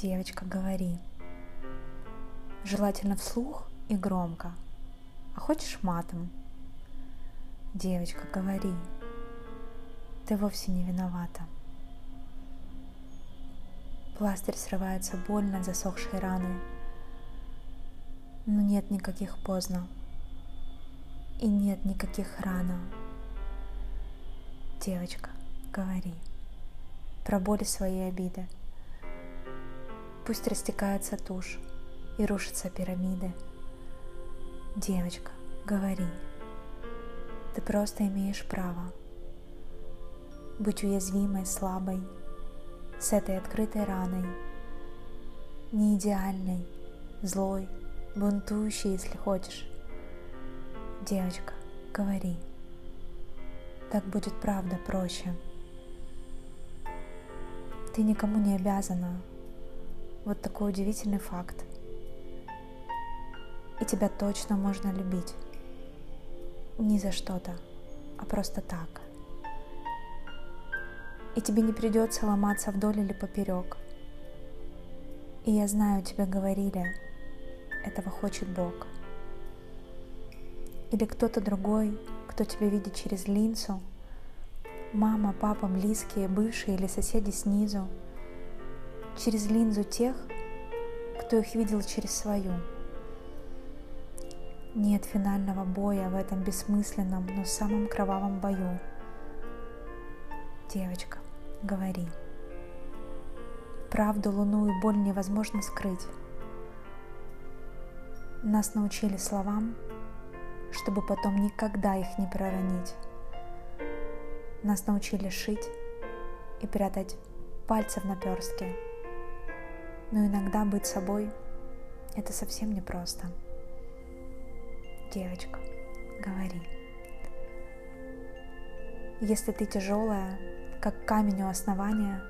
Девочка, говори. Желательно вслух и громко. А хочешь матом? Девочка, говори. Ты вовсе не виновата. Пластырь срывается больно от засохшей раны. Но нет никаких поздно. И нет никаких рано. Девочка, говори про боли своей обиды. Пусть растекается тушь и рушатся пирамиды. Девочка, говори. Ты просто имеешь право быть уязвимой, слабой, с этой открытой раной, не идеальной, злой, бунтующей, если хочешь. Девочка, говори. Так будет правда проще. Ты никому не обязана. Вот такой удивительный факт. И тебя точно можно любить. Не за что-то, а просто так и тебе не придется ломаться вдоль или поперек. И я знаю, тебе говорили, этого хочет Бог. Или кто-то другой, кто тебя видит через линзу, мама, папа, близкие, бывшие или соседи снизу, через линзу тех, кто их видел через свою. Нет финального боя в этом бессмысленном, но самом кровавом бою. Девочка, говори. Правду, луну и боль невозможно скрыть. Нас научили словам, чтобы потом никогда их не проронить. Нас научили шить и прятать пальцы в наперстке. Но иногда быть собой — это совсем непросто. Девочка, говори. Если ты тяжелая, как камень у основания,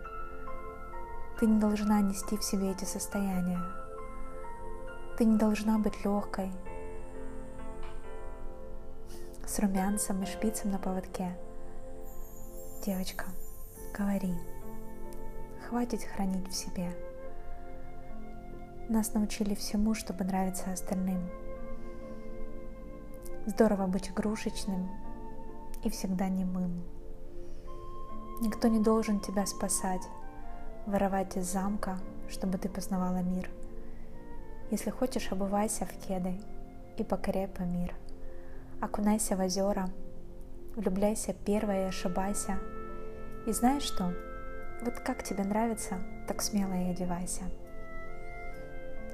ты не должна нести в себе эти состояния. Ты не должна быть легкой, с румянцем и шпицем на поводке. Девочка, говори. Хватит хранить в себе. Нас научили всему, чтобы нравиться остальным. Здорово быть игрушечным и всегда немым. Никто не должен тебя спасать, воровать из замка, чтобы ты познавала мир. Если хочешь, обувайся в кеды и покоряй по мир. Окунайся в озера, влюбляйся первой и ошибайся. И знаешь что? Вот как тебе нравится, так смело и одевайся.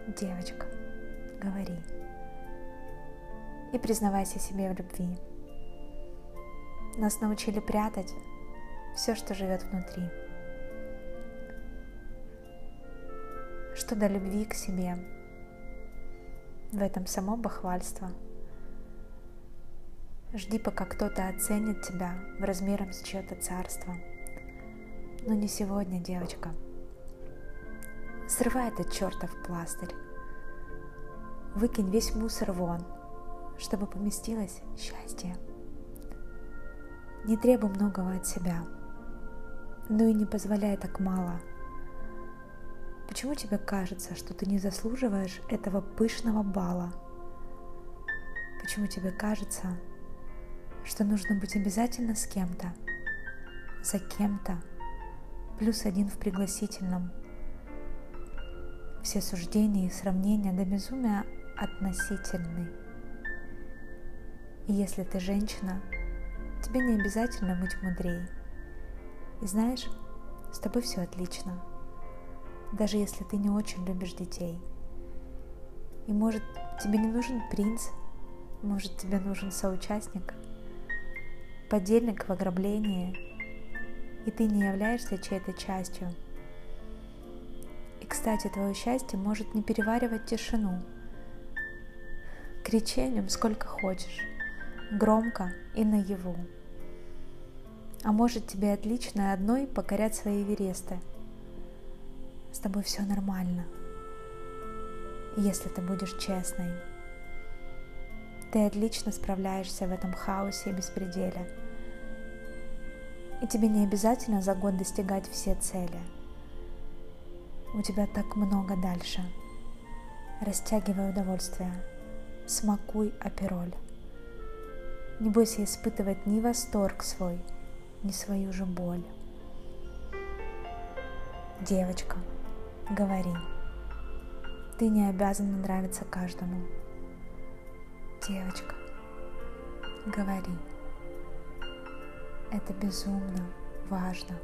Девочка, говори. И признавайся себе в любви. Нас научили прятать, все, что живет внутри. Что до любви к себе, в этом само бахвальство. Жди, пока кто-то оценит тебя в размером с чье-то царство. Но не сегодня, девочка. Срывай этот чертов пластырь. Выкинь весь мусор вон, чтобы поместилось счастье. Не требуй многого от себя – но и не позволяй так мало. Почему тебе кажется, что ты не заслуживаешь этого пышного бала? Почему тебе кажется, что нужно быть обязательно с кем-то, за кем-то, плюс один в пригласительном? Все суждения и сравнения до безумия относительны. И если ты женщина, тебе не обязательно быть мудрее. И знаешь, с тобой все отлично, даже если ты не очень любишь детей. И может, тебе не нужен принц, может, тебе нужен соучастник, подельник в ограблении, и ты не являешься чьей-то частью. Кстати, твое счастье может не переваривать тишину. Нем сколько хочешь, громко и наяву. А может тебе отлично одной покорять свои Эвересты. С тобой все нормально, если ты будешь честной. Ты отлично справляешься в этом хаосе и беспределе. И тебе не обязательно за год достигать все цели. У тебя так много дальше. Растягивай удовольствие. Смакуй апероль. Не бойся испытывать ни восторг свой, ни свою же боль. Девочка, говори. Ты не обязана нравиться каждому. Девочка, говори. Это безумно важно.